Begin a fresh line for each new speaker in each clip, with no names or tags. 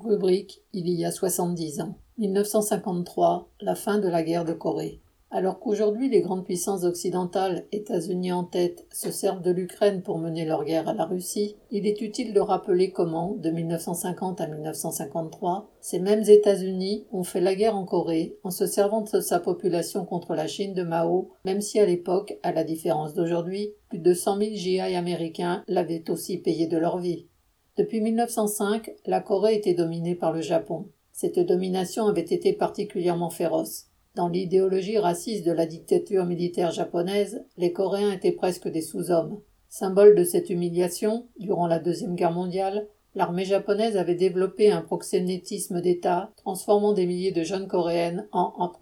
Rubrique Il y a 70 ans. 1953, la fin de la guerre de Corée. Alors qu'aujourd'hui les grandes puissances occidentales, États-Unis en tête, se servent de l'Ukraine pour mener leur guerre à la Russie, il est utile de rappeler comment, de 1950 à 1953, ces mêmes États-Unis ont fait la guerre en Corée en se servant de sa population contre la Chine de Mao, même si à l'époque, à la différence d'aujourd'hui, plus de 100 000 GI américains l'avaient aussi payé de leur vie. Depuis 1905, la Corée était dominée par le Japon. Cette domination avait été particulièrement féroce. Dans l'idéologie raciste de la dictature militaire japonaise, les Coréens étaient presque des sous-hommes. Symbole de cette humiliation, durant la Deuxième Guerre mondiale, l'armée japonaise avait développé un proxénétisme d'État, transformant des milliers de jeunes Coréennes en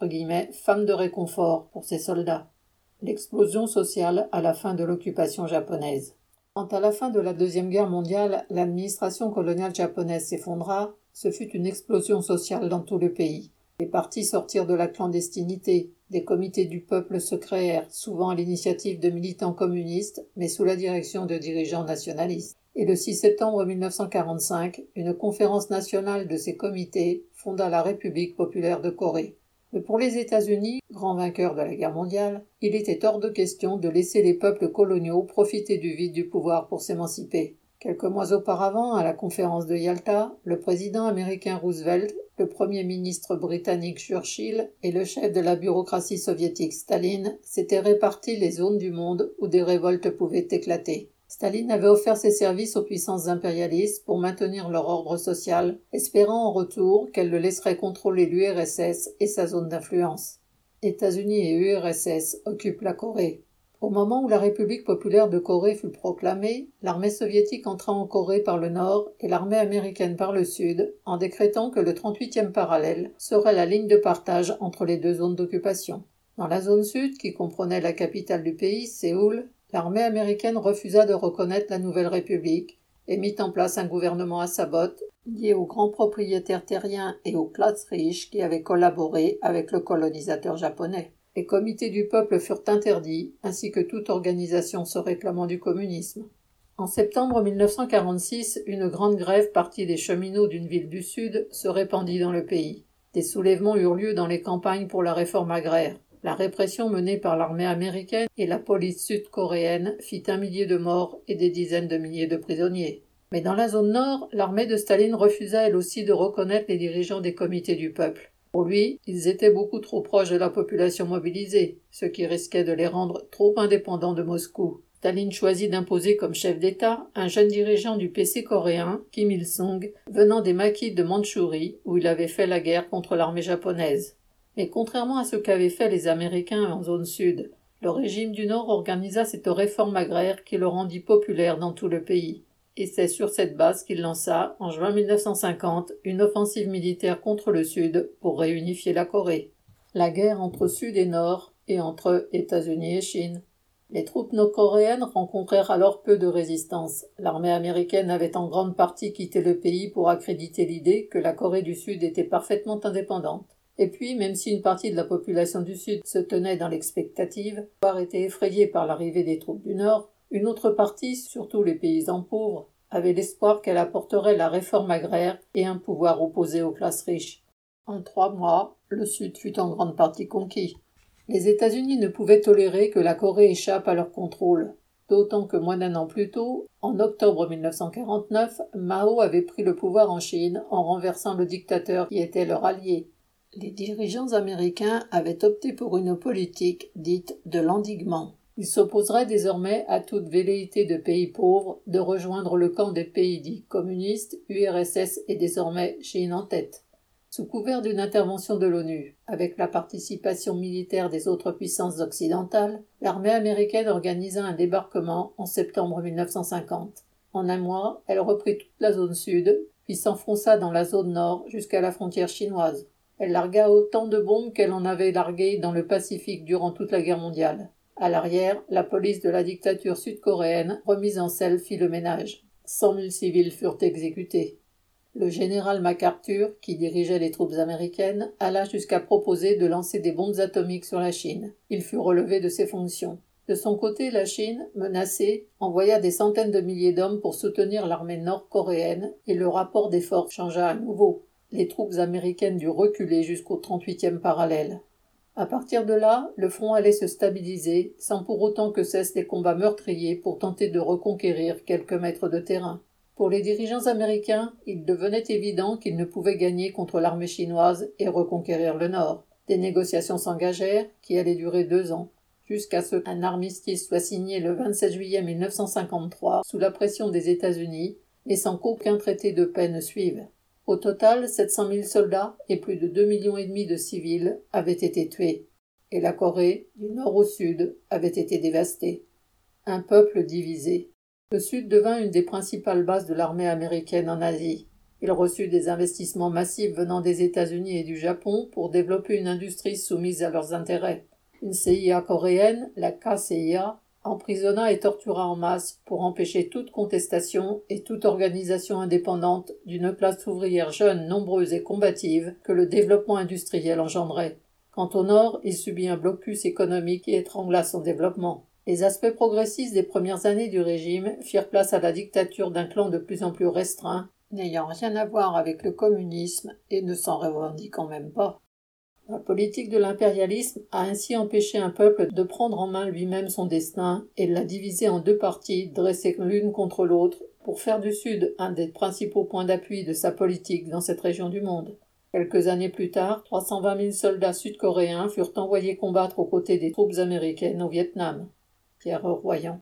femmes de réconfort pour ses soldats. L'explosion sociale à la fin de l'occupation japonaise. Quand à la fin de la Deuxième Guerre mondiale, l'administration coloniale japonaise s'effondra, ce fut une explosion sociale dans tout le pays. Les partis sortirent de la clandestinité, des comités du peuple se créèrent, souvent à l'initiative de militants communistes, mais sous la direction de dirigeants nationalistes. Et le 6 septembre 1945, une conférence nationale de ces comités fonda la République populaire de Corée. Mais pour les États-Unis, grands vainqueurs de la guerre mondiale, il était hors de question de laisser les peuples coloniaux profiter du vide du pouvoir pour s'émanciper. Quelques mois auparavant, à la conférence de Yalta, le président américain Roosevelt le Premier ministre britannique Churchill et le chef de la bureaucratie soviétique Staline s'étaient répartis les zones du monde où des révoltes pouvaient éclater. Staline avait offert ses services aux puissances impérialistes pour maintenir leur ordre social, espérant en retour qu'elles le laisseraient contrôler l'URSS et sa zone d'influence. États-Unis et URSS occupent la Corée. Au moment où la République populaire de Corée fut proclamée, l'armée soviétique entra en Corée par le nord et l'armée américaine par le sud, en décrétant que le 38e parallèle serait la ligne de partage entre les deux zones d'occupation. Dans la zone sud, qui comprenait la capitale du pays, Séoul, l'armée américaine refusa de reconnaître la nouvelle République et mit en place un gouvernement à sa botte, lié aux grands propriétaires terriens et aux classes riches qui avaient collaboré avec le colonisateur japonais. Les comités du peuple furent interdits, ainsi que toute organisation se réclamant du communisme. En septembre 1946, une grande grève partie des cheminots d'une ville du Sud se répandit dans le pays. Des soulèvements eurent lieu dans les campagnes pour la réforme agraire. La répression menée par l'armée américaine et la police sud-coréenne fit un millier de morts et des dizaines de milliers de prisonniers. Mais dans la zone nord, l'armée de Staline refusa elle aussi de reconnaître les dirigeants des comités du peuple. Pour lui, ils étaient beaucoup trop proches de la population mobilisée, ce qui risquait de les rendre trop indépendants de Moscou. Staline choisit d'imposer comme chef d'État un jeune dirigeant du PC coréen, Kim Il-sung, venant des maquis de Mandchourie, où il avait fait la guerre contre l'armée japonaise. Mais contrairement à ce qu'avaient fait les Américains en zone sud, le régime du Nord organisa cette réforme agraire qui le rendit populaire dans tout le pays et c'est sur cette base qu'il lança, en juin 1950, une offensive militaire contre le Sud pour réunifier la Corée. La guerre entre Sud et Nord et entre États-Unis et Chine. Les troupes nord-coréennes rencontrèrent alors peu de résistance. L'armée américaine avait en grande partie quitté le pays pour accréditer l'idée que la Corée du Sud était parfaitement indépendante. Et puis, même si une partie de la population du Sud se tenait dans l'expectative, avoir été effrayée par l'arrivée des troupes du Nord, une autre partie, surtout les paysans pauvres, avait l'espoir qu'elle apporterait la réforme agraire et un pouvoir opposé aux classes riches. En trois mois, le Sud fut en grande partie conquis. Les États-Unis ne pouvaient tolérer que la Corée échappe à leur contrôle. D'autant que moins d'un an plus tôt, en octobre 1949, Mao avait pris le pouvoir en Chine en renversant le dictateur qui était leur allié. Les dirigeants américains avaient opté pour une politique dite de l'endiguement. Il s'opposerait désormais à toute velléité de pays pauvres de rejoindre le camp des pays dits communistes, URSS et désormais Chine en tête. Sous couvert d'une intervention de l'ONU, avec la participation militaire des autres puissances occidentales, l'armée américaine organisa un débarquement en septembre 1950. En un mois, elle reprit toute la zone sud, puis s'enfonça dans la zone nord jusqu'à la frontière chinoise. Elle largua autant de bombes qu'elle en avait larguées dans le Pacifique durant toute la guerre mondiale. À l'arrière, la police de la dictature sud-coréenne, remise en selle, fit le ménage. Cent mille civils furent exécutés. Le général MacArthur, qui dirigeait les troupes américaines, alla jusqu'à proposer de lancer des bombes atomiques sur la Chine. Il fut relevé de ses fonctions. De son côté, la Chine, menacée, envoya des centaines de milliers d'hommes pour soutenir l'armée nord-coréenne et le rapport des forces changea à nouveau. Les troupes américaines durent reculer jusqu'au 38e parallèle. À partir de là, le front allait se stabiliser, sans pour autant que cessent les combats meurtriers pour tenter de reconquérir quelques mètres de terrain. Pour les dirigeants américains, il devenait évident qu'ils ne pouvaient gagner contre l'armée chinoise et reconquérir le Nord. Des négociations s'engagèrent, qui allaient durer deux ans, jusqu'à ce qu'un armistice soit signé le 27 juillet 1953 sous la pression des États-Unis, mais sans qu'aucun traité de paix ne suive. Au total, 700 000 soldats et plus de 2 millions et demi de civils avaient été tués, et la Corée, du nord au sud, avait été dévastée. Un peuple divisé. Le Sud devint une des principales bases de l'armée américaine en Asie. Il reçut des investissements massifs venant des États-Unis et du Japon pour développer une industrie soumise à leurs intérêts. Une CIA coréenne, la KCIA, emprisonna et tortura en masse pour empêcher toute contestation et toute organisation indépendante d'une classe ouvrière jeune, nombreuse et combative que le développement industriel engendrait. Quant au Nord, il subit un blocus économique qui étrangla son développement. Les aspects progressistes des premières années du régime firent place à la dictature d'un clan de plus en plus restreint, n'ayant rien à voir avec le communisme et ne s'en revendiquant même pas. La politique de l'impérialisme a ainsi empêché un peuple de prendre en main lui-même son destin et l'a divisé en deux parties dressées l'une contre l'autre pour faire du Sud un des principaux points d'appui de sa politique dans cette région du monde. Quelques années plus tard, 320 000 soldats sud-coréens furent envoyés combattre aux côtés des troupes américaines au Vietnam. Pierre Royan.